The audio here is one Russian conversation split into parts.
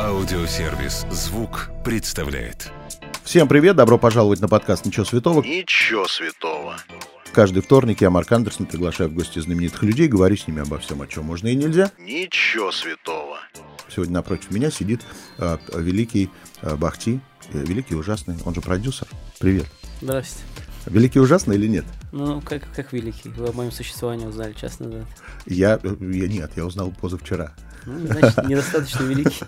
Аудиосервис «Звук» представляет. Всем привет, добро пожаловать на подкаст «Ничего святого». Ничего святого. Каждый вторник я, Марк Андерсон, приглашаю в гости знаменитых людей, говорю с ними обо всем, о чем можно и нельзя. Ничего святого. Сегодня напротив меня сидит э, великий э, Бахти, э, великий ужасный, он же продюсер. Привет. Здравствуйте. Великий ужасный или нет? Ну, как, как великий. Вы о моем существовании узнали час назад. Я, я нет, я узнал позавчера. Ну, значит, недостаточно великий.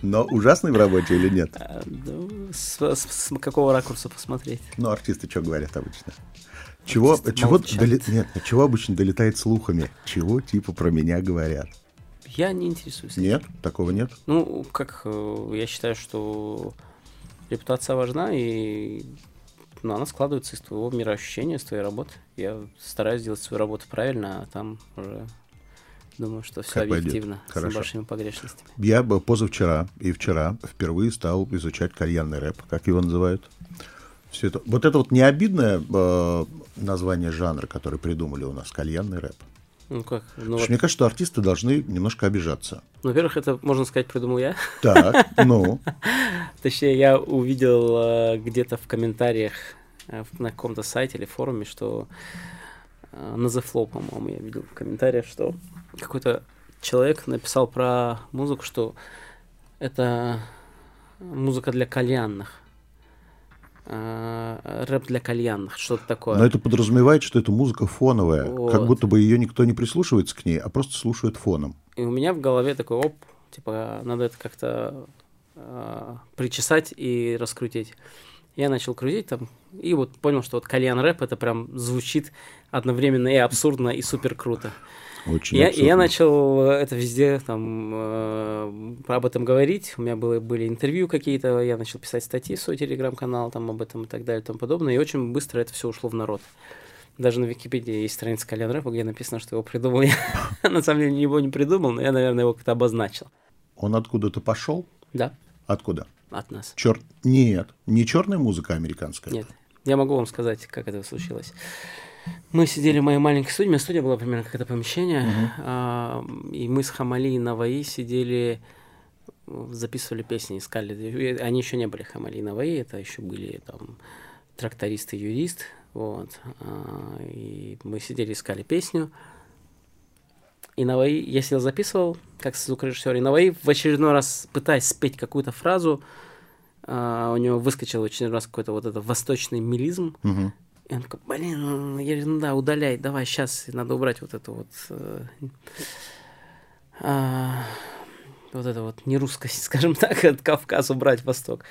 Но ужасный в работе или нет? А, ну, с, с, с какого ракурса посмотреть? Ну, артисты что говорят обычно? Чего, Артисты чего, доли- нет, чего обычно долетает слухами? Чего типа про меня говорят? Я не интересуюсь. этим. Нет, такого нет. Ну, как э, я считаю, что репутация важна, и ну, она складывается из твоего мироощущения, из твоей работы. Я стараюсь делать свою работу правильно, а там уже думаю, что все Как пойдет. объективно, с Хорошо. небольшими погрешностями. Я бы позавчера и вчера впервые стал изучать кальянный рэп, как его называют. Все это, вот это вот не обидное э, название жанра, который придумали у нас, кальянный рэп. Ну как? Ну, вот, мне кажется, что артисты должны немножко обижаться. ну, во-первых, это, можно сказать, придумал я. Так, ну, Точнее, я увидел э, где-то в комментариях э, на каком-то сайте или форуме, что на The Flow, по-моему, я видел в комментариях, что какой-то человек написал про музыку, что это музыка для кальянных. Э, рэп для кальянных, что-то такое. но это подразумевает, что это музыка фоновая, как Вот. будто бы ее никто не прислушивается к ней, а просто слушает фоном. И у меня в голове такой оп, типа, надо это как-то э, причесать и раскрутить. Я начал крутить там, и вот понял, что вот кальян рэп это прям звучит одновременно и абсурдно, и супер круто. Очень Я, и абсурдно. я начал э, это везде там э, об этом говорить. У меня было, были интервью какие-то, я начал писать статьи в свой телеграм-канал там об этом и так далее и тому подобное. И очень быстро это все ушло в народ. Даже на Википедии есть страница Кальян Рэпа, где написано, что его придумал я. На самом деле его не придумал, но я, наверное, его как-то обозначил. Он откуда-то пошел? Да, Откуда? от нас. Черт, нет, не черная музыка американская. Нет. Я могу вам сказать, как это случилось. Мы сидели в моей маленькой студии, у меня студия была примерно как это помещение, а, и мы с Хамали и Наваи сидели, записывали песни, искали. Они еще не были Хамали и Наваи, это еще были там тракторист и юрист, вот. А, И мы сидели, искали песню. И Наваи, я сидел записывал, как звукорежиссер, и Наваи в очередной раз, пытаясь спеть какую-то фразу, а, у него выскочил в очередной раз какой-то вот этот восточный мелизм, Мгм. и он такой, блин, я говорю, ну да, удаляй, давай, сейчас надо убрать вот эту вот... э, а, вот это вот нерусскость, скажем так, от Кавказа убрать восток.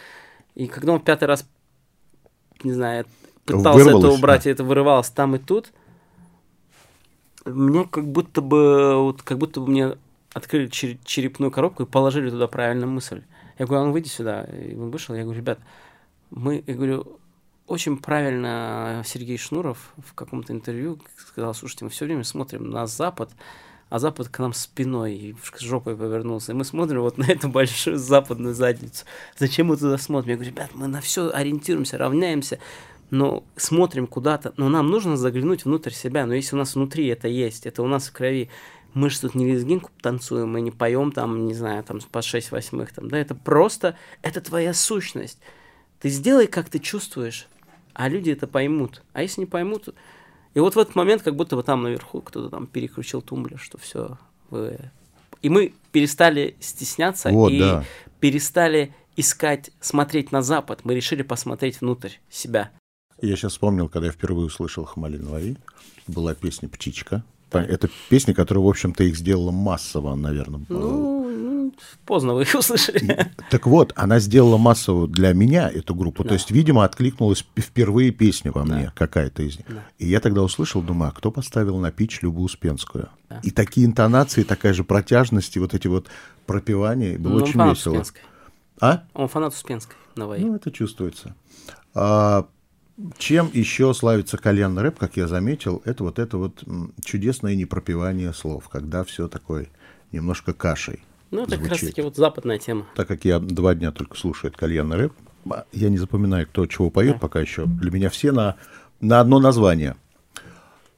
И когда он в пятый раз, не знаю, пытался это убрать, да. и это вырывалось там и тут, мне как будто бы, вот, как будто бы мне открыли чер- черепную коробку и положили туда правильную мысль. Я говорю, а ну выйди сюда. И он вышел, я говорю, ребят, мы, я говорю, очень правильно Сергей Шнуров в каком-то интервью сказал, слушайте, мы все время смотрим на Запад, а Запад к нам спиной и жопой повернулся. И мы смотрим вот на эту большую западную задницу. Зачем мы туда смотрим? Я говорю, ребят, мы на все ориентируемся, равняемся, но смотрим куда-то. Но нам нужно заглянуть внутрь себя. Но если у нас внутри это есть, это у нас в крови, мы же тут не лезгинку танцуем, мы не поем там, не знаю, там по 6 восьмых, там, да, это просто, это твоя сущность. Ты сделай, как ты чувствуешь, а люди это поймут. А если не поймут, и вот в этот момент, как будто бы там наверху кто-то там переключил тумблер, что все, вы... И мы перестали стесняться Вот, и да. перестали искать, смотреть на Запад. Мы решили посмотреть внутрь себя. Я сейчас вспомнил, когда я впервые услышал Хамали Наваи, была песня «Птичка». Это песня, которая, в общем-то, их сделала массово, наверное. Ну, ну, поздно вы их услышали. Так вот, она сделала массово для меня эту группу. То Да. есть, видимо, откликнулась впервые песня во мне, Да. какая-то из них. Да. И я тогда услышал, думаю, а кто поставил на пич Любу Успенскую? Да. И такие интонации, такая же протяжность, и вот эти вот пропевания. Было Ну, очень весело. Успенской. А? Он фанат Успенской, Наваи. Ну, это чувствуется. А, чем еще славится кальянный рэп, как я заметил, это вот это вот чудесное непропивание слов, когда все такое немножко кашей. Ну, это как звучит. таки вот западная тема. Так как я два дня только слушаю этот кальянный рэп, а, я не запоминаю, кто чего поет Да. пока еще. Для меня все на, на одно название.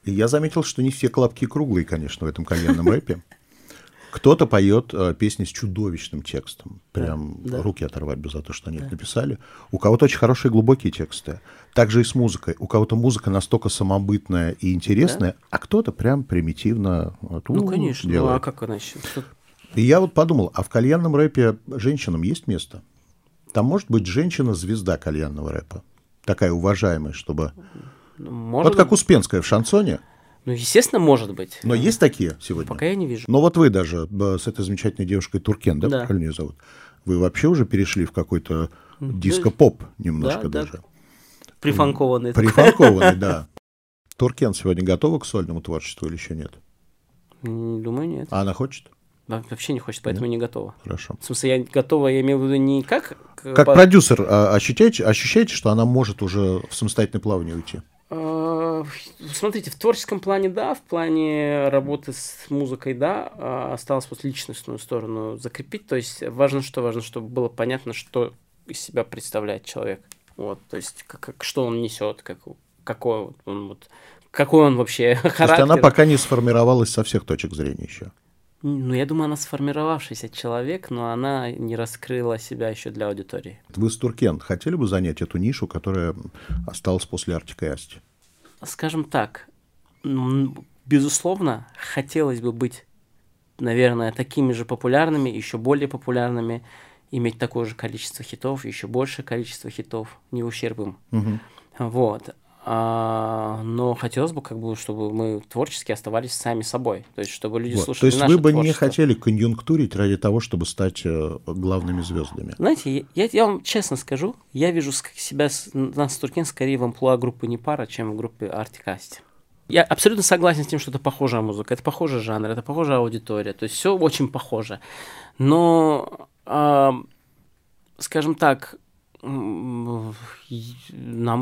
И я заметил, что не все колобки круглые, конечно, в этом кальянном рэпе. Кто-то поет э, песни с чудовищным текстом. Прям да. руки оторвать бы за то, что они это написали. У кого-то очень хорошие глубокие тексты. Также и с музыкой. У кого-то музыка настолько самобытная и интересная, а кто-то прям примитивно вот, Ну, у, конечно. Ну, делает. а как иначе? Тут- И я вот подумал, а в кальянном рэпе женщинам есть место? Там может быть женщина-звезда кальянного рэпа. Такая уважаемая, чтобы... ну, может Вот как. Успенская в шансоне. Ну, естественно, может быть. Но есть такие сегодня? Пока я не вижу. Но вот вы даже э, с этой замечательной девушкой Туркен, да, Да. правильно ее зовут? Вы вообще уже перешли в какой-то диско-поп немножко Да, да. даже. Прифанкованный. такой. Прифанкованный, да. Туркен сегодня готова к сольному творчеству или еще нет? Думаю, нет. А она хочет? Во- Вообще не хочет, поэтому не готова. Хорошо. В смысле, я готова, я имею в виду не как... к- Как по- продюсер, а, ощущаете, ощущаете, что она может уже в самостоятельное плавание уйти? Э, Смотрите, в творческом плане да, в плане работы с музыкой да, а осталось вот личностную сторону закрепить. То есть важно что? Важно, чтобы было понятно, что из себя представляет человек. Вот, то есть как, как- что он несет, как, какой он вот какой он вообще То есть характер. она пока не сформировалась со всех точек зрения еще. Ну, я думаю, она сформировавшийся человек, но она не раскрыла себя еще для аудитории. Вы с Туркен хотели бы занять эту нишу, которая осталась после Артика и Асти? Скажем так, м, безусловно, хотелось бы быть, наверное, такими же популярными, еще более популярными, иметь такое же количество хитов, еще большее количество хитов, не ущерб им. Мгм. Вот. А, но хотелось бы, как бы, чтобы мы творчески оставались сами собой. То есть, чтобы люди Вот. То слушали есть наше вы бы не творчество. хотели конъюнктурить ради того, чтобы стать э, главными звездами? Знаете, я, я вам честно скажу, я вижу себя, нас с Туркен, скорее в амплуа группы Непара, чем в группе Артикасти. Я абсолютно согласен с тем, что это похожая музыка, это похожий жанр, это похожая аудитория, то есть все очень похоже. Но, ам, скажем так, нам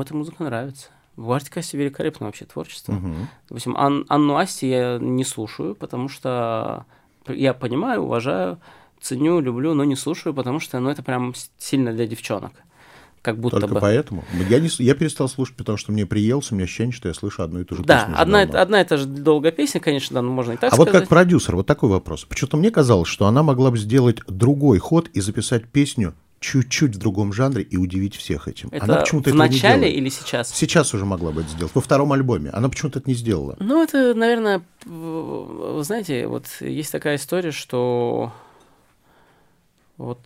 эта музыка нравится. В Артикасте великолепное вообще творчество. Мгм. Допустим, Ан- Анну Асти я не слушаю, потому что я понимаю, уважаю, ценю, люблю, но не слушаю, потому что ну, это прям сильно для девчонок. Как будто Только бы. поэтому? Я, не, я перестал слушать, потому что мне приелся, у меня ощущение, что я слышу одну и ту же Да, песню уже одна, давно. одна и та же долгая песня, конечно, да, ну, можно и так А вот сказать. как продюсер, вот такой вопрос. Почему-то мне казалось, что она могла бы сделать другой ход и записать песню чуть-чуть в другом жанре и удивить всех этим. Это она почему-то в этого не начале делает. или сейчас? Сейчас уже могла бы это сделать. Во втором альбоме. Она почему-то это не сделала. Ну, это, наверное, вы знаете, вот есть такая история, что вот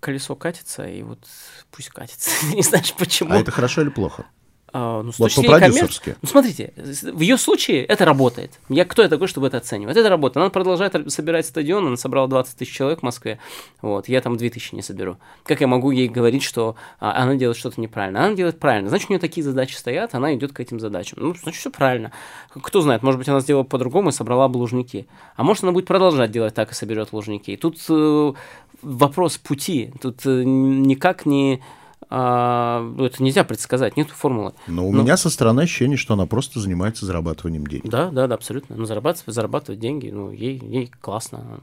колесо катится, и вот пусть катится. Не знаешь почему. А это хорошо или плохо? А, ну, с Вот по-продюсерски. коммерции- Ну, смотрите, в ее случае это работает. Я кто я такой, чтобы это оценивать? Это работает. Она продолжает собирать стадион, она собрала 20 тысяч человек в Москве. Вот, я там 2 тысячи не соберу. Как я могу ей говорить, что а, она делает что-то неправильно? Она делает правильно. Значит, у нее такие задачи стоят, она идет к этим задачам. Ну, значит, все правильно. Кто знает, может быть, она сделала по-другому и собрала бы лужники. А может, она будет продолжать делать так и соберет лужники. Тут э, вопрос пути. Тут э, никак не... а, ну, это нельзя предсказать, нету формулы. Но у Ну. меня со стороны ощущение, что она просто занимается зарабатыванием денег. Да, да, да, абсолютно. Ну, зарабатывать, зарабатывать деньги, ну, ей, ей классно.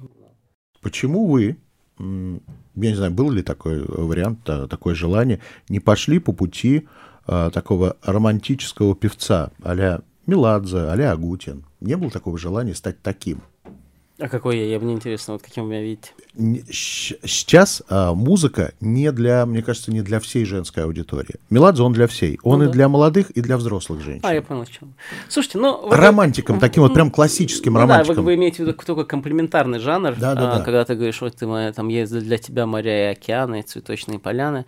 Почему вы, я не знаю, был ли такой вариант, а, такое желание, не пошли по пути а, такого романтического певца а-ля Меладзе, а-ля Агутин? Не было такого желания стать таким? А какой я? Я мне интересно, вот каким вы меня видите. Сейчас а, музыка не для, мне кажется, не для всей женской аудитории. Меладзе, он для всей. Он Ну и да. для молодых, и для взрослых женщин. А, я понял, чем. Слушайте, ну... вы- Романтиком, таким вот прям классическим Ну да, романтиком. вы, вы имеете в виду такой комплементарный жанр, Да, да, а, да. когда ты говоришь, вот ты моя, там есть для тебя моря и океаны, и цветочные поляны.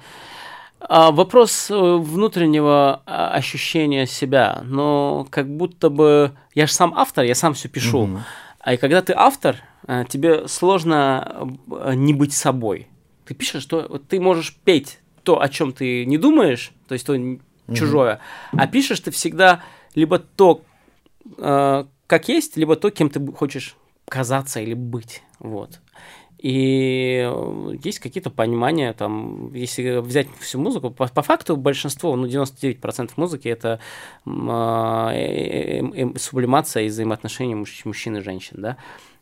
А, вопрос э, внутреннего а, ощущения себя, но как будто бы... Я же сам автор, я сам все пишу. А когда ты автор, а, тебе сложно э, не быть собой. Ты пишешь, что ты можешь петь то, о чем ты не думаешь, то есть то чужое, а пишешь ты всегда либо то, э, как есть, либо то, кем ты хочешь казаться или быть. Вот. И э, есть какие-то понимания, там, если взять всю музыку, по, по факту большинство, ну, 99% музыки это а, э, э, э, сублимация и взаимоотношения муж- мужчин и женщин, да.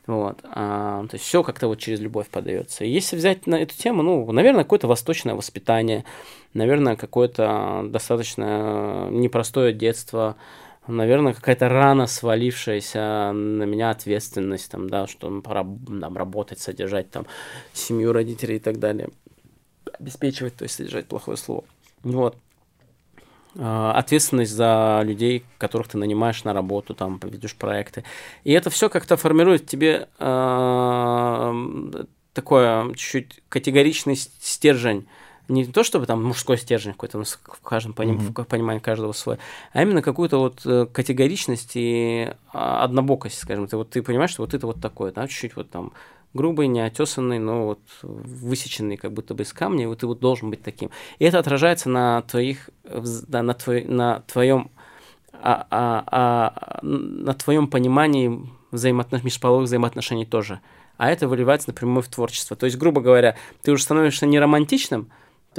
Вот. А, то есть все как-то вот через любовь подается. Если взять на эту тему, ну, наверное, какое-то восточное воспитание, наверное, какое-то достаточно непростое детство, наверное, какая-то рана свалившаяся на меня ответственность, там, да, что ну, пора там, работать, содержать там семью, родителей и так далее. Обеспечивать, то есть содержать плохое слово. Вот. А, ответственность за людей, которых ты нанимаешь на работу, там, ведешь проекты. И это все как-то формирует тебе э, такое чуть-чуть категоричный стержень не то чтобы там мужской стержень какой-то у нас в каждом поним, mm-hmm. в понимании каждого свой, а именно какую-то вот э, категоричность и а, однобокость, скажем. Ты вот ты понимаешь, что вот это вот такое, да, чуть-чуть вот там грубый, неотесанный, но вот высеченный как будто бы из камня, и вот ты вот должен быть таким. И это отражается на твоих, да, на, твой, на твоем а, а, а, на твоем понимании взаимоотнош... межполовых взаимоотношений тоже. А это выливается напрямую в творчество. То есть, грубо говоря, ты уже становишься не романтичным,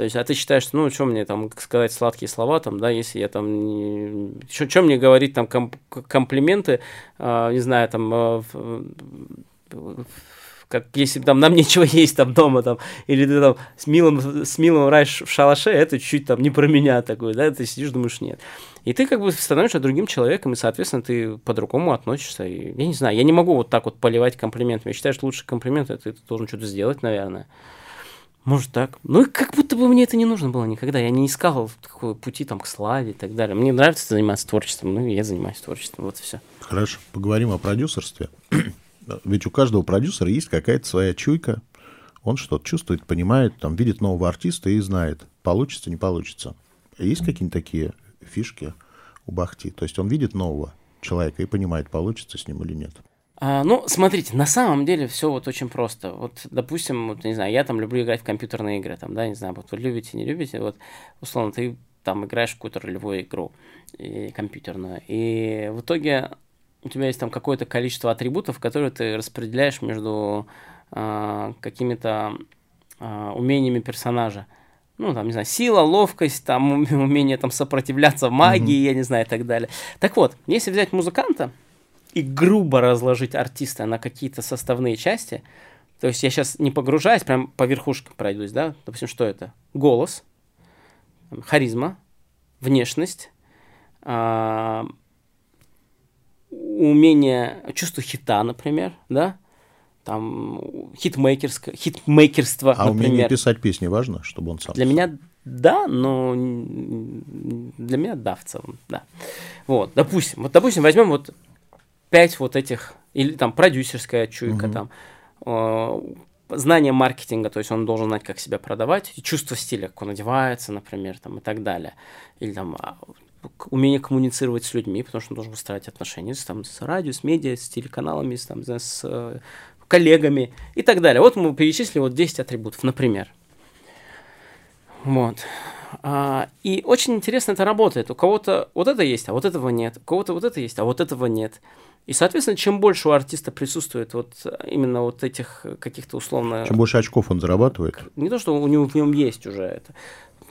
то есть, а ты считаешь, что, ну, что мне там сказать сладкие слова, там, да, если я там, что, что мне говорить там комп комплименты, э, не знаю, там, э, как если там нам нечего есть там дома, там, или ты там с милым, с милым раешь в шалаше, это чуть-чуть там не про меня такой, да, ты сидишь, думаешь, нет. И ты как бы становишься другим человеком, и, соответственно, ты по-другому относишься. И, я не знаю, я не могу вот так вот поливать комплиментами. Я считаю, что лучший комплимент это ты должен что-то сделать, наверное. Может так. Ну, как будто бы мне это не нужно было никогда. Я не искал такой пути там к славе и так далее. Мне нравится заниматься творчеством, ну, я занимаюсь творчеством, вот и все. Хорошо, поговорим о продюсерстве. Ведь у каждого продюсера есть какая-то своя чуйка. Он что-то чувствует, понимает, там, видит нового артиста и знает, получится, не получится. Есть какие-нибудь такие фишки у Бахти? То есть он видит нового человека и понимает, получится с ним или нет. А, ну, смотрите, на самом деле все вот очень просто. Вот, допустим, вот, не знаю, я там люблю играть в компьютерные игры, там, да, не знаю, вот вы любите, не любите, вот, условно, ты там играешь в какую-то ролевую игру и компьютерную, и в итоге у тебя есть там какое-то количество атрибутов, которые ты распределяешь между э, какими-то э, умениями персонажа. Ну, там, не знаю, сила, ловкость, там, умение там сопротивляться магии, mm-hmm. я не знаю, и так далее. Так вот, если взять музыканта, и грубо разложить артиста на какие-то составные части, то есть я сейчас не погружаюсь, прям по верхушкам пройдусь, да, допустим, что это? Голос, харизма, внешность, а, умение, чувство хита, например, да, там хитмейкерство, хитмейкерство, а например. умение писать песни важно, чтобы он сам. Для меня да, но для меня да в целом, да. Вот, допустим, вот допустим возьмем вот пять вот этих, или там продюсерская чуйка, угу. там, э, знание маркетинга, то есть он должен знать, как себя продавать, и чувство стиля, как он одевается, например, там, и так далее. Или там а, умение коммуницировать с людьми, потому что он должен выстраивать отношения с, там, с радио, с медиа, с телеканалами, с, там, с э, коллегами и так далее. Вот мы перечислили вот 10 атрибутов, например. Вот. А, и очень интересно это работает. У кого-то вот это есть, а вот этого нет. У кого-то вот это есть, а вот этого нет. И, соответственно, чем больше у артиста присутствует вот именно вот этих каких-то условно... Чем больше очков он зарабатывает. Не то, что у него в нем есть уже это,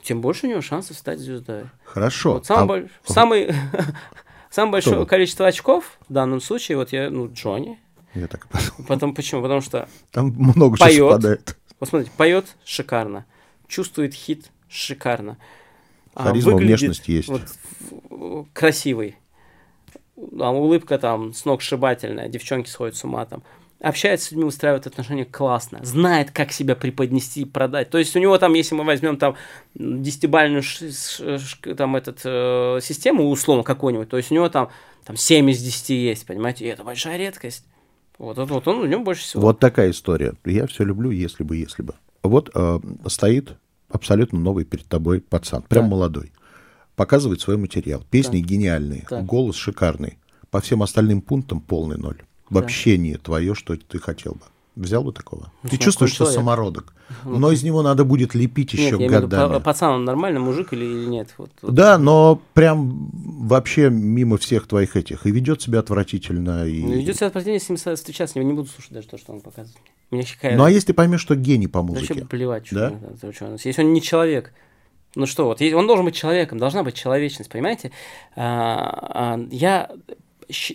тем больше у него шансов стать звездой. Хорошо. Вот самый, а... больш... самый... самое большое Кто? количество очков в данном случае, вот я, ну, Джонни. Я так Потом почему? Потому что там много поет, чего. Вот смотрите, поет шикарно, чувствует хит шикарно. А Харизма, выглядит внешность есть. Вот, красивый там, улыбка там с ног сшибательная, девчонки сходят с ума там. Общается с людьми, устраивает отношения классно, знает, как себя преподнести и продать. То есть у него там, если мы возьмем там десятибальную там этот, э, систему, условно, какую-нибудь, то есть у него там, там 7 из 10 есть, понимаете, и это большая редкость. Вот, вот, вот он у него больше всего. Вот такая история. Я все люблю, если бы, если бы. Вот э, стоит абсолютно новый перед тобой пацан, прям да. молодой показывает свой материал. Песни да. гениальные, да. голос шикарный. По всем остальным пунктам полный ноль. Вообще да. не твое, что ты хотел бы. Взял бы такого? Ну, ты чувствуешь, что самородок. Но из него надо будет лепить еще нет, годами. Виду, пацан, он нормальный мужик или, или нет? Вот, вот. Да, но прям вообще мимо всех твоих этих. И ведет себя отвратительно. И... Ну, ведет себя отвратительно, если с встречаться с ним, не буду слушать даже то, что он показывает. Меня ну, а если ты поймешь, что гений по музыке? Вообще плевать, что, да? что, если он не человек, ну что, вот он должен быть человеком, должна быть человечность, понимаете? А, а, я,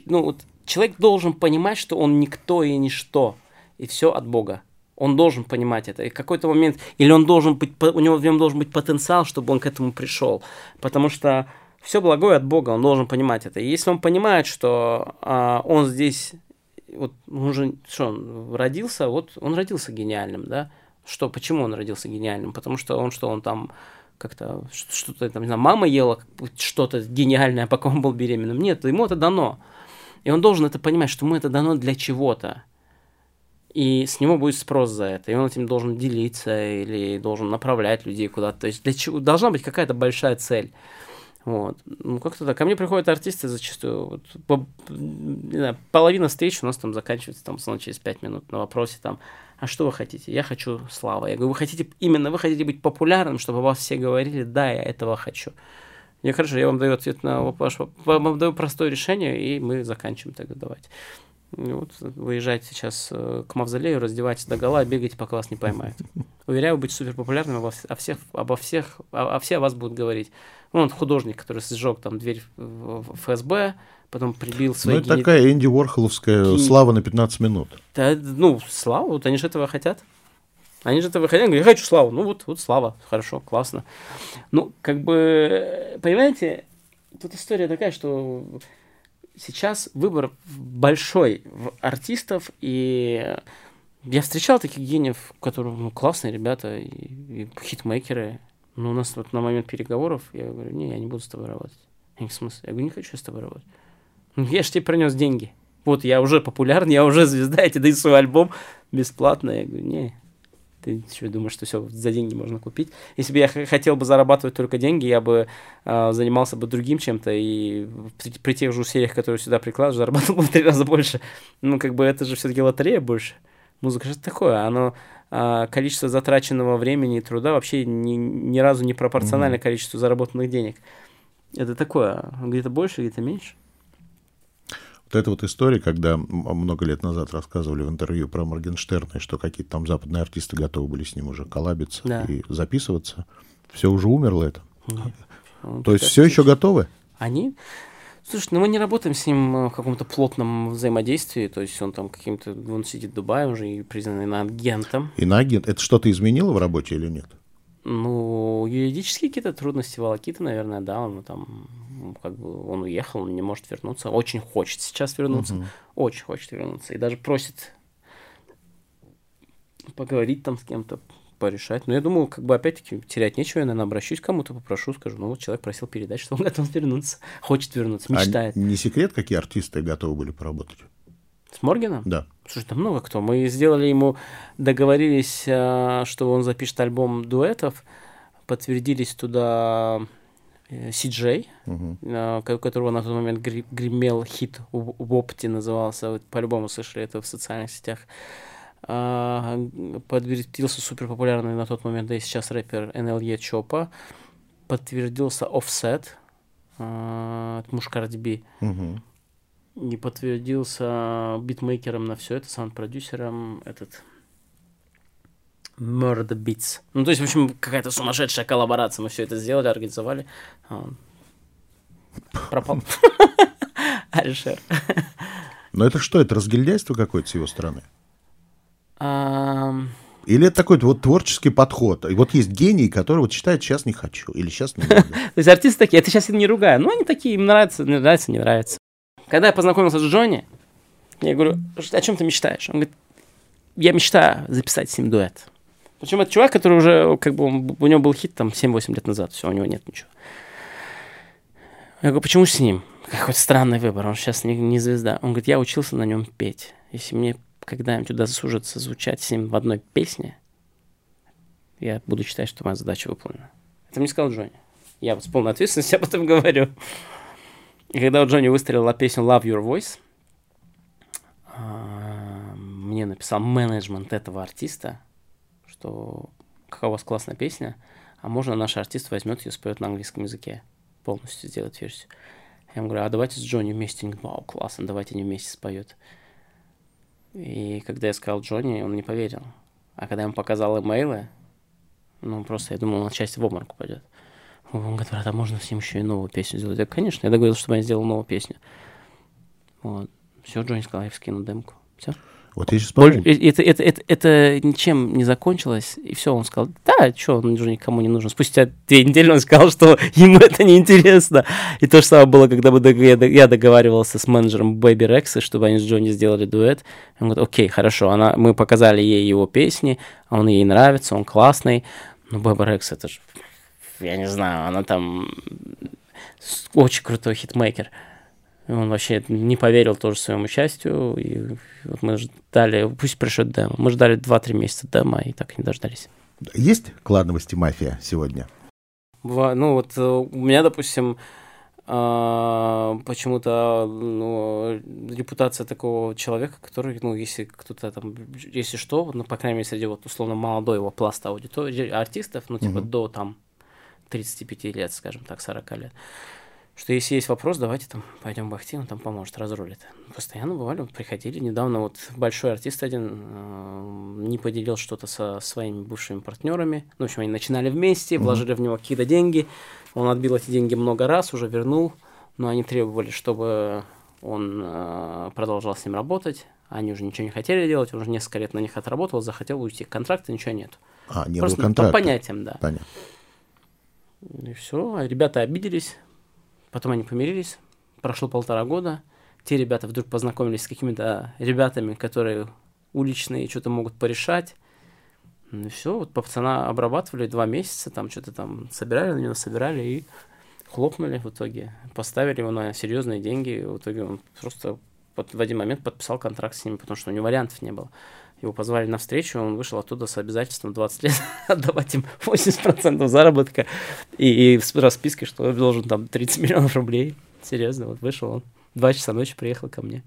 ну вот человек должен понимать, что он никто и ничто, и все от Бога. Он должен понимать это. И в какой-то момент, или он должен быть, у него в нем должен быть потенциал, чтобы он к этому пришел. Потому что все благое от Бога, он должен понимать это. И если он понимает, что а, он здесь, вот он же, что он родился, вот он родился гениальным, да? Что, почему он родился гениальным? Потому что он что, он там как-то что-то там, не знаю, мама ела что-то гениальное, пока он был беременным. Нет, ему это дано. И он должен это понимать, что ему это дано для чего-то. И с него будет спрос за это. И он этим должен делиться или должен направлять людей куда-то. То есть для чего должна быть какая-то большая цель. Вот. Ну, как-то так. Ко мне приходят артисты зачастую. Вот, по, не знаю, половина встреч у нас там заканчивается там, словно через пять минут на вопросе там, а что вы хотите? Я хочу славы. Я говорю, вы хотите, именно вы хотите быть популярным, чтобы вас все говорили, да, я этого хочу. Я хорошо, я вам даю ответ на вопрос, вам даю простое решение, и мы заканчиваем тогда давайте. Вот, выезжайте сейчас э, к мавзолею, раздевайтесь до гола, бегайте, пока вас не поймают. Уверяю, быть супер популярным, обо, о всех, обо всех, о, о все о вас будут говорить. Ну, он художник, который сжег там дверь в ФСБ, потом прибил свои... Ну, это гени... такая Энди Уорхоловская Ки... слава на 15 минут. Да, ну, слава, вот они же этого хотят. Они же этого хотят, говорят, я хочу славу. Ну, вот, вот слава, хорошо, классно. Ну, как бы, понимаете, тут история такая, что сейчас выбор большой артистов, и я встречал таких гениев, которые, ну, классные ребята, и, и хитмейкеры. Но у нас вот на момент переговоров, я говорю, не, я не буду с тобой работать. Я в? Я говорю, не хочу с тобой работать. Ну, я же тебе принес деньги. Вот, я уже популярный, я уже звезда, я тебе даю свой альбом бесплатно. Я говорю, не, ты что, думаешь, что все за деньги можно купить? Если бы я хотел бы зарабатывать только деньги, я бы э, занимался бы другим чем-то, и при, при тех же усилиях, которые сюда прикладываешь, зарабатывал бы в три раза больше. Ну, как бы это же все-таки лотерея больше. Музыка же такое, оно э, количество затраченного времени и труда вообще ни, ни разу не пропорционально mm-hmm. количеству заработанных денег. Это такое, где-то больше, где-то меньше. Вот эта вот история, когда много лет назад рассказывали в интервью про Моргенштерна, что какие-то там западные артисты готовы были с ним уже коллабиться да. и записываться, все уже умерло это. Нет. То есть все еще готовы? Они? Слушай, ну мы не работаем с ним в каком-то плотном взаимодействии, то есть он там каким-то, он сидит в Дубае уже и признанный агентом. И на агент. Это что-то изменило в работе или нет? Ну, юридические какие-то трудности, волокиты, наверное, да, он там, как бы, он уехал, он не может вернуться, очень хочет сейчас вернуться, угу. очень хочет вернуться, и даже просит поговорить там с кем-то, порешать. Но я думаю, как бы, опять-таки, терять нечего, я, наверное, обращусь к кому-то, попрошу, скажу, ну, вот человек просил передать, что он готов вернуться, хочет вернуться, мечтает. А не секрет, какие артисты готовы были поработать? С Морганом? Да. Слушай, там много кто. Мы сделали ему, договорились, э, что он запишет альбом дуэтов, подтвердились туда Си-Джей, угу. у которого на тот момент гремел хит в опте назывался, вы по-любому слышали это в социальных сетях. А, подтвердился супер популярный на тот момент, да и сейчас рэпер NLE Чопа. Подтвердился а, муж Cardi B. Угу не подтвердился битмейкером на все это, саунд-продюсером этот Murder Beats. Ну, то есть, в общем, какая-то сумасшедшая коллаборация. Мы все это сделали, организовали. А он пропал. Алишер. Но это что, это разгильдяйство какое-то с его стороны? Или это такой вот творческий подход? И вот есть гений, который вот считает, сейчас не хочу, или сейчас не надо. То есть артисты такие, это сейчас не ругаю, но они такие, им нравится, не нравится, не нравится. Когда я познакомился с Джонни, я говорю, о чем ты мечтаешь? Он говорит, я мечтаю записать с ним дуэт. Причем это чувак, который уже, как бы, он, у него был хит там 7-8 лет назад, все, у него нет ничего. Я говорю, почему с ним? Какой-то странный выбор, он сейчас не, не звезда. Он говорит, я учился на нем петь. Если мне когда-нибудь удосужится звучать с ним в одной песне, я буду считать, что моя задача выполнена. Это мне сказал Джонни. Я вот с полной ответственностью об этом говорю. И когда у Джонни выстрелила песню Love Your Voice, а, мне написал менеджмент этого артиста, что какая у вас классная песня, а можно наш артист возьмет ее, споет на английском языке, полностью сделает версию. Я ему говорю, а давайте с Джонни вместе. Он говорит, вау, классно, давайте они вместе споют. И когда я сказал Джонни, он не поверил. А когда я ему показал имейлы, ну, просто я думал, он часть в обморок упадет. Он говорит, брат, а можно с ним еще и новую песню сделать? Я, конечно, я договорился, чтобы я сделал новую песню. Вот. Все, Джонни сказал, я скину демку. Все. Вот я сейчас Больше- подумал, это, это, это, это ничем не закончилось, и все, он сказал, да, что, он уже никому не нужен. Спустя две недели он сказал, что ему это не интересно. И то же самое было, когда я дог- я договаривался с менеджером Baby Rex, чтобы они с Джонни сделали дуэт. Он говорит, окей, хорошо, она, мы показали ей его песни, а он ей нравится, он классный. Ну, Baby Rex, это же, я не знаю, она там очень крутой хитмейкер. Он вообще не поверил тоже своему счастью. И вот мы ждали, пусть пришлет демо. Мы ждали 2-3 месяца демо и так и не дождались. есть клановости мафия сегодня? Ну вот э, у меня, допустим, а, почему-то ну, репутация такого человека, который, ну, если кто-то там, если что, ну, по крайней мере, среди вот условно молодого пласта аудитории, артистов, ну, типа Мгм. до там 35 лет, скажем так, 40 лет, что если есть вопрос, давайте там пойдем бахти, он там поможет, разрулит. Постоянно бывали, приходили. Недавно вот большой артист один э, не поделил что-то со своими бывшими партнерами. Ну, в общем, они начинали вместе, вложили в него какие-то деньги. Он отбил эти деньги много раз, уже вернул, но они требовали, чтобы он э, продолжал с ним работать. Они уже ничего не хотели делать, он уже несколько лет на них отработал, захотел уйти. Контракта ничего нет. А, не Просто было по контракта. понятиям, да. Понятно. И все, ребята обиделись, потом они помирились, прошло полтора года, те ребята вдруг познакомились с какими-то ребятами, которые уличные, что-то могут порешать. Ну все, вот пацана обрабатывали два месяца, там что-то там собирали на него, собирали и хлопнули в итоге. Поставили его на серьезные деньги, в итоге он просто под- в один момент подписал контракт с ними, потому что у него вариантов не было. Его позвали на встречу, он вышел оттуда с обязательством 20 лет отдавать им 80% заработка и, и с распиской, что он должен там 30 миллионов рублей. Серьезно, вот вышел он. Два часа ночи приехал ко мне.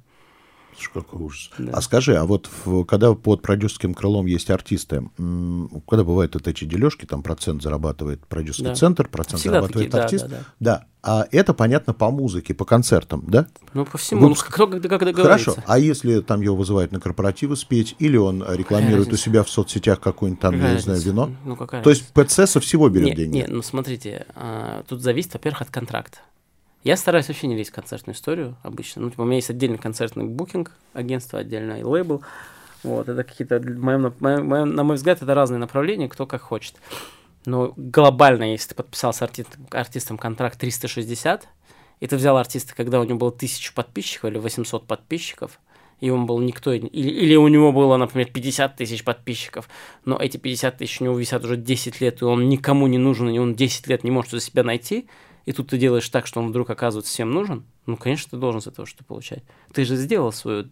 Какой ужас. Да. А скажи, а вот в- когда под продюсерским крылом есть артисты, когда бывают вот эти дележки, там процент зарабатывает продюсерский Да. центр, процент Всегда зарабатывает такие, да, артист. да, да. Да, а это понятно по музыке, по концертам, да? Ну, по всему, Вы- ну, кто когда договорится. Хорошо. А если там его вызывают на корпоративы спеть, или он рекламирует у разница? себя в соцсетях какое-нибудь там, Какая я не знаю, вино? Ну, какая То есть? ПЦ со всего берет Нет, деньги? нет, ну смотрите, а, тут зависит, во-первых, от контракта. Я стараюсь вообще не лезть в концертную историю обычно. Ну, типа, у меня есть отдельный концертный букинг, агентство отдельное, и лейбл. Вот, это какие-то, моем, моем- на мой взгляд, это разные направления, кто как хочет. Но глобально, если ты подписал арти- артистом контракт 360, и ты взял артиста, когда у него было 1000 подписчиков или 800 подписчиков, и он был никто, или, или у него было, например, 50 тысяч подписчиков, но эти 50 тысяч у него висят уже 10 лет, и он никому не нужен, и он 10 лет не может за себя найти, и тут ты делаешь так, что он вдруг оказывается всем нужен, ну, конечно, ты должен с этого что-то получать. Ты же сделал свою...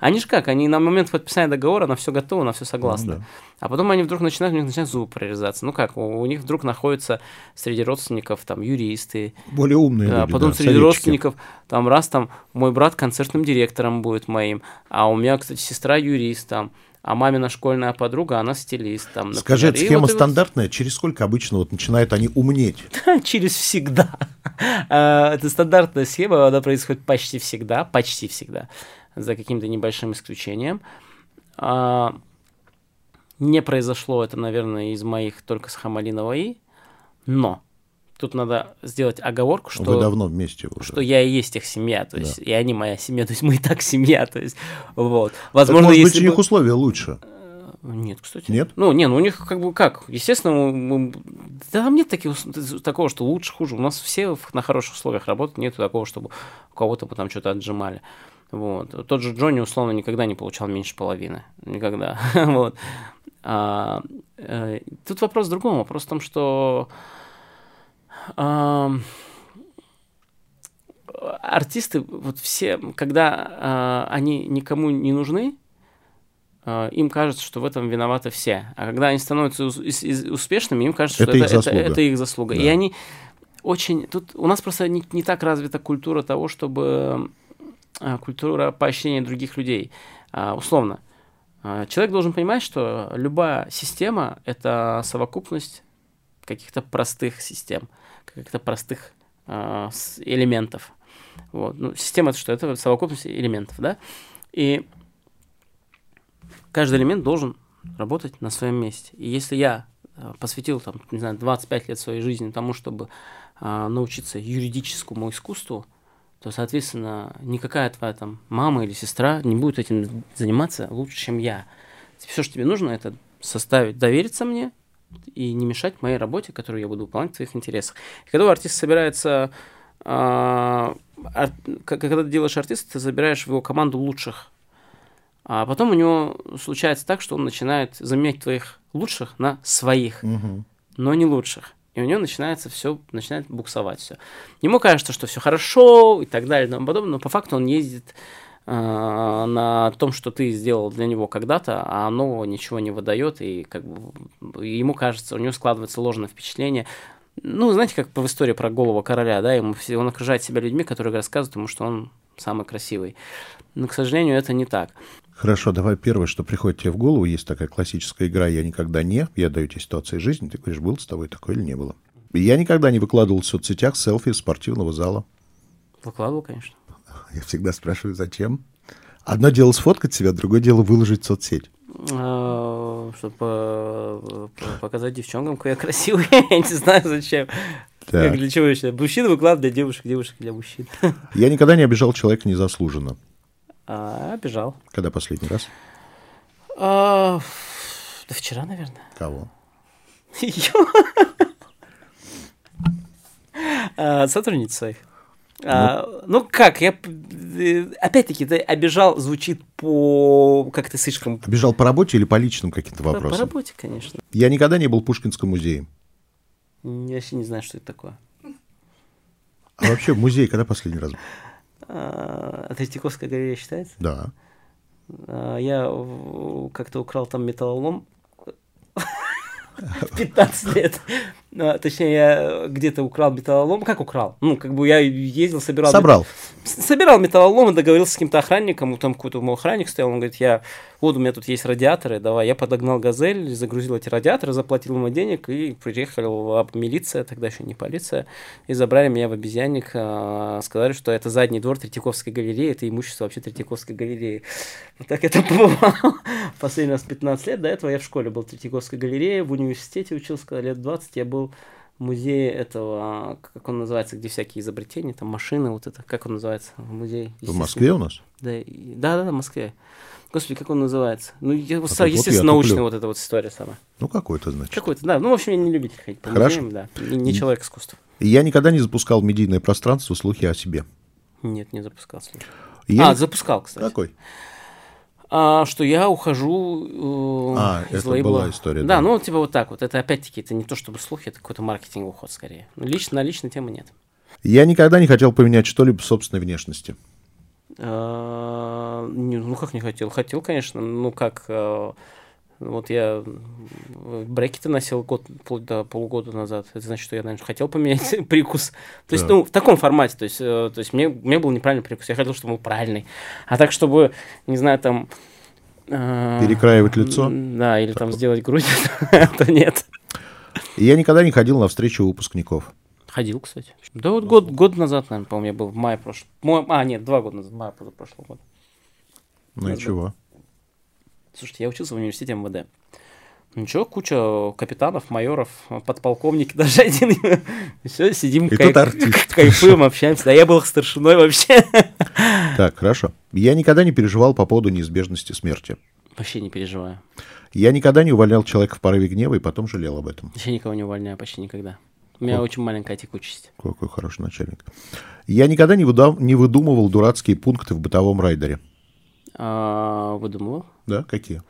Они же как, они на момент подписания договора, на все готово, на все согласны. Ну да. А потом они вдруг начинают, у них начинают зубы прорезаться. Ну как, у, у них вдруг находятся среди родственников там юристы, Более умные а люди, потом да, среди советчики. родственников, там раз там мой брат концертным директором будет моим, а у меня, кстати, сестра юрист там, а мамина школьная подруга, она стилист там. например. Скажи, эта схема вот и вот стандартная, через сколько обычно вот начинают они умнеть? через всегда. А, Это стандартная схема, она происходит почти всегда, почти всегда, за каким-то небольшим исключением. А, Не произошло это, наверное, из моих только с Хамалинова и, но тут надо сделать оговорку, что... Вы давно вместе уже. что я и есть их семья, то Да. есть и они моя семья, то есть мы и так семья, то есть вот. Так, Возможно, может быть, если них бы... условия лучше. Нет, кстати. Нет? Ну, не, ну у них как бы как, естественно, мы- да, там нет таких, такого, что лучше, хуже. У нас все на хороших условиях работают, нет такого, чтобы у кого-то бы там что-то отжимали. Вот. Тот же Джонни, условно, никогда не получал меньше половины. Никогда. вот. А, э, тут вопрос в другом. Вопрос в том, что артисты, вот все, когда а, они никому не нужны, а, им кажется, что в этом виноваты все. А когда они становятся успешными, им кажется, Это что их это, это, заслуга. это их заслуга. И Да. они очень... Тут у нас просто не, не так развита культура того, чтобы... а, Культура поощрения других людей. Условно. Человек должен понимать, что любая система — это совокупность каких-то простых систем, каких-то простых с- элементов. Вот. Ну, система это что? Это совокупность элементов, да? И каждый элемент должен работать на своем месте. И если я а, посвятил, там, не знаю, 25 лет своей жизни тому, чтобы а, научиться юридическому искусству, то, соответственно, никакая твоя там мама или сестра не будет этим заниматься лучше, чем я. Все, что тебе нужно, это составить, довериться мне и не мешать моей работе, которую я буду выполнять в твоих интересах. И когда у артиста собирается, а, ар- когда ты делаешь артиста, ты забираешь в его команду лучших. А потом у него случается так, что он начинает заменять твоих лучших на своих Мгм. но не лучших. И у него начинается все, начинает буксовать все. Ему кажется, что все хорошо и так далее и тому подобное, но по факту он ездит на том, что ты сделал для него когда-то, а оно ничего не выдает, и как бы ему кажется, у него складывается ложное впечатление. Ну, знаете, как в истории про голову короля, да, ему все, он окружает себя людьми, которые рассказывают ему, что он самый красивый. Но, к сожалению, это не так. Хорошо, давай первое, что приходит тебе в голову, есть такая классическая игра «Я никогда не», я даю тебе ситуации жизни, ты говоришь, был с тобой такое или не было. Я никогда не выкладывал в соцсетях селфи из спортивного зала. Выкладывал, конечно. Я всегда спрашиваю, зачем? Одно дело сфоткать себя, другое дело выложить в соцсеть. Чтобы показать девчонкам, какой я красивый. Я не знаю, зачем. Так. Как для чего еще? Мужчина выкладывает для девушек, девушек для мужчин. Я никогда не обижал человека незаслуженно. А, обижал. Когда последний раз? А, Да вчера, наверное. Кого? А, Сотрудниц своих. А, Ну как, я э, опять-таки, ты обижал, звучит по как-то слишком Обижал по работе или по личным каким-то по, по вопросам? работе, конечно. Я никогда не был в Пушкинском музее. Я вообще не знаю, что это такое. А вообще в музее когда последний раз был? А, Третьяковская галерея считается? Да. А, Я как-то украл там металлолом в 15 лет. А, Точнее, я где-то украл металлолом. Как украл? Ну, как бы я ездил, собирал... Собрал. Собирал металлолом и договорился с каким-то охранником, там какой-то мой охранник стоял, он говорит, я, вот у меня тут есть радиаторы, давай. Я подогнал газель, загрузил эти радиаторы, заплатил ему денег, и приехала милиция, тогда еще не полиция, и забрали меня в обезьянник, а, сказали, что это задний двор Третьяковской галереи, это имущество вообще Третьяковской галереи. Вот так это побывало. Последний раз 15 лет, до этого я в школе был в Третьяковской галерее, в университете учился, когда лет 20 я был в музее этого, как он называется, где всякие изобретения, там машины, вот это, как он называется, музей? В Москве у нас? Да, и- да, да, да, в Москве. Господи, как он называется? Ну, я, вот, А вот естественно, я научная вот эта вот история самая. Ну, какой-то, значит. Какой-то, да. Ну, в общем, я не любитель ходить по Хорошо. музеям, да. Не, не человек искусства. И Я никогда не запускал в медийное пространство слухи о себе. Нет, не запускал слушай. Я а, запускал, кстати. Какой? А, что я ухожу э, А, из это лейбла. была история, Да, да. ну, типа вот так вот. Это опять-таки, это не то чтобы слухи, это какой-то маркетинговый уход скорее. Ну, лично, на личной темы нет. Я никогда не хотел поменять что-либо в собственной внешности. А, не, ну как не хотел? Хотел, конечно. Ну как, э, вот я брекеты носил год, вплоть до полугода назад. Это значит, что я, наверное, хотел поменять прикус. То есть, Да. ну, в таком формате. То есть, э, то есть мне, мне был неправильный прикус. Я хотел, чтобы он был правильный. А так, чтобы, не знаю, там... э, Перекраивать лицо? Да, или там сделать грудь, это нет. Я никогда не ходил на встречу выпускников. Ходил, кстати. Да вот год, год назад, наверное, по-моему, я был в мае прошлого. А, нет, два года назад, мая прошлого года. Ну и Да. чего? Слушайте, я учился в университете МВД. Ничего, куча капитанов, майоров, подполковники, даже один. Все, сидим, И кайф- тут артист. кайфуем, общаемся. Да я был старшиной вообще. Так, хорошо. Я никогда не переживал по поводу неизбежности смерти. Вообще не переживаю. Я никогда не увольнял человека в порыве гнева и потом жалел об этом. Вообще никого не увольняю, почти никогда. У меня очень маленькая текучесть. Какой хороший начальник. Я никогда не выдумывал дурацкие пункты в бытовом райдере. А, выдумывал. Да, какие?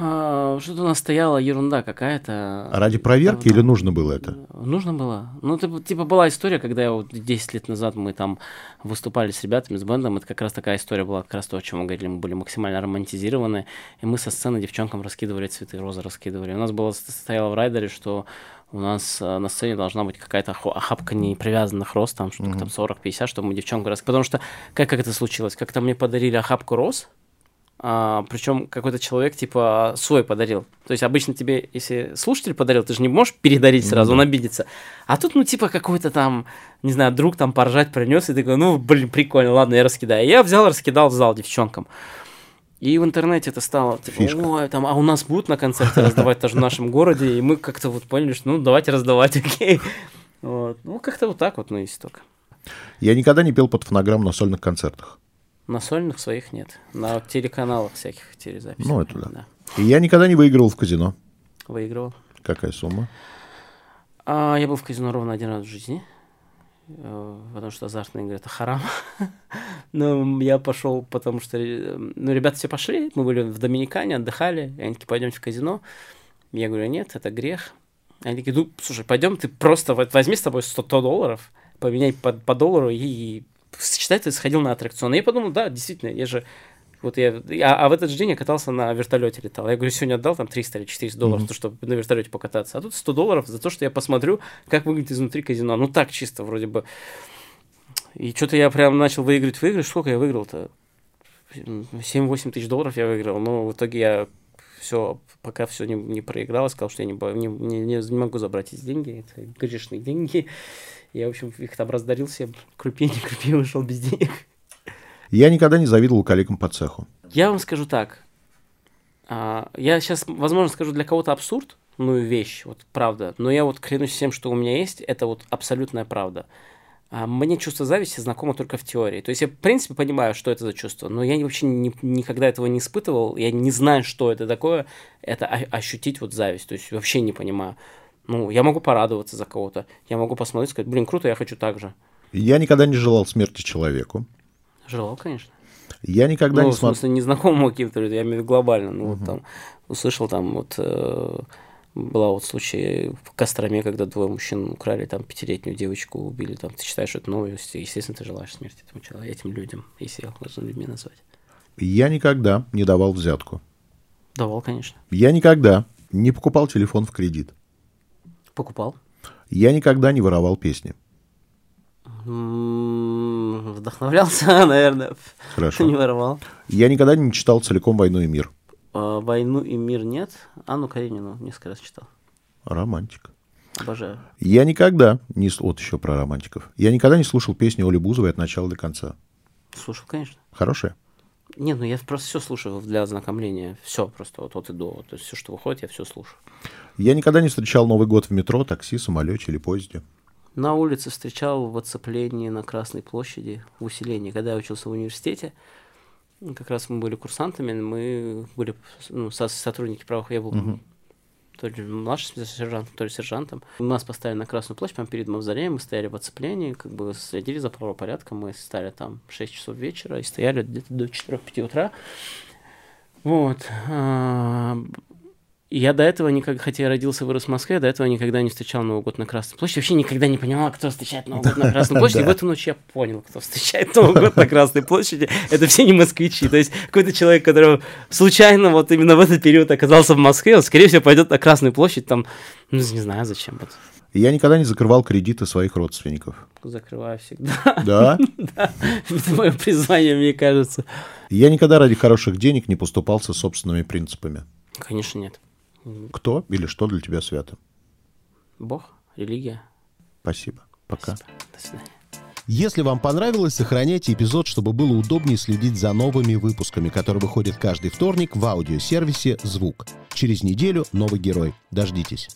А, Что-то у нас стояла ерунда какая-то. А ради проверки или нужно было это? Нужно было. Ну, это, типа, была история, когда я вот 10 лет назад мы там выступали с ребятами, с бендом. Это как раз такая история была, как раз то, о чем мы говорили. Мы были максимально романтизированы. И мы со сцены девчонкам раскидывали цветы, розы раскидывали. У нас было стояло в райдере, что у нас э, на сцене должна быть какая-то охапка не привязанных роз, там что-то там 40-50, чтобы мы девчонку рас... Потому что как, как это случилось? Как-то мне подарили охапку роз, а, причем какой-то человек, типа, свой подарил. То есть обычно тебе, если слушатель подарил, ты же не можешь передарить сразу, он обидится. А тут, ну, типа, какой-то там, не знаю, друг там поржать принес, и такой, ну, блин, прикольно, ладно, я раскидаю. Я взял, раскидал в зал девчонкам. И в интернете это стало, типа, Фишка. ой, там, а у нас будут на концерте раздавать тоже в нашем городе, и мы как-то вот поняли, что, ну, давайте раздавать, окей. Вот. Ну, как-то вот так вот, ну, исток. Я никогда не пел под фонограмму на сольных концертах. На сольных своих нет. На телеканалах всяких телезаписей. Ну, это да. И я никогда не выигрывал в казино. Выигрывал. Какая сумма? А, я был в казино ровно один раз в жизни. Э, Потому что азартные игры это харам. Но я пошел, потому что э, ну, ребята все пошли. Мы были в Доминикане, отдыхали. И они такие, пойдемте в казино. Я говорю, нет, это грех. Они такие, ну, слушай, пойдем, ты просто возьми с тобой 100 долларов, поменяй по, по доллару и считай, ты сходил на аттракцион. И я подумал, да, действительно, я же вот я, я- а в этот же день я катался на вертолете летал. Я говорю, сегодня отдал там 300 или 400 долларов, то, чтобы на вертолете покататься. А тут 100 долларов за то, что я посмотрю, как выглядит изнутри казино. Ну так чисто вроде бы. И что-то я прям начал выиграть, выиграть. Сколько я выиграл-то? 7-8 тысяч долларов я выиграл. Но в итоге я все, пока все не, не проиграл, сказал, что я не, не, не, не- могу забрать эти деньги. Это грешные деньги. Я, в общем, их там раздарился, крупи, не крупи, вышел без денег. Я никогда не завидовал коллегам по цеху. Я вам скажу так. А, Я сейчас, возможно, скажу для кого-то абсурд, ну и вещь, вот правда. Но я вот клянусь всем, что у меня есть, это вот абсолютная правда. А Мне чувство зависти знакомо только в теории. То есть я, в принципе, понимаю, что это за чувство, но я вообще ни- никогда этого не испытывал. Я не знаю, что это такое, это ощутить вот зависть. То есть вообще не понимаю. Ну, я могу порадоваться за кого-то. Я могу посмотреть, сказать, блин, круто, я хочу так же. Я никогда не желал смерти человеку. Желал, конечно. Я никогда ну, не в смотрел... смысле, незнакомому каким-то людям, я имею в виду глобально. Ну, вот там услышал там вот э, была вот случай в Костроме, когда двое мужчин украли там пятилетнюю девочку, убили там. Ты считаешь, что это новость? Естественно, ты желаешь смерти этому человеку, этим людям, если их должен людьми назвать. Я никогда не давал взятку. Давал, конечно. Я никогда не покупал телефон в кредит. Покупал. Я никогда не воровал песни. М, Вдохновлялся, наверное. Хорошо. Не воровал. Я никогда не читал целиком «Войну и мир». А, «Войну и мир» нет. Анну Каренину несколько раз читал. Романтик. Обожаю. Я никогда не... Вот еще про романтиков. Я никогда не слушал песни Оли Бузовой от начала до конца. Слушал, конечно. Хорошая? Нет, ну я просто все слушаю для ознакомления. Все просто вот от и до. То есть все, что выходит, я все слушаю. Я никогда не встречал Новый год в метро, такси, самолете или поезде. На улице встречал в оцеплении на Красной площади, в усилении. Когда я учился в университете, как раз мы были курсантами, мы были ну, со- сотрудники правых, я был то ли младшим сержантом, то ли сержантом. Нас поставили на Красную площадь, прямо перед мавзолеем, мы стояли в оцеплении, как бы следили за правопорядком, мы стали там в 6 часов вечера и стояли где-то до 4-5 утра. Вот. И Я до этого никогда, хотя я родился и вырос в Москве, до этого никогда не встречал Новый год на Красной площади. Вообще никогда не понимал, кто встречает Новый год на Красной площади. И в эту ночь я понял, кто встречает Новый год на Красной площади. Это все не москвичи. То есть какой-то человек, который случайно вот именно в этот период оказался в Москве, он, скорее всего, пойдет на Красную площадь, там, ну, не знаю, зачем. Вот. Я никогда не закрывал кредиты своих родственников. Закрываю всегда. Да? Это мое призвание, мне кажется. Я никогда ради хороших денег не поступался собственными принципами. Конечно, нет. Кто или что для тебя свято? Бог, религия. Спасибо. Пока. До свидания. Если вам понравилось, сохраняйте эпизод, чтобы было удобнее следить за новыми выпусками, которые выходят каждый вторник в аудиосервисе «Звук». Через неделю новый герой. Дождитесь.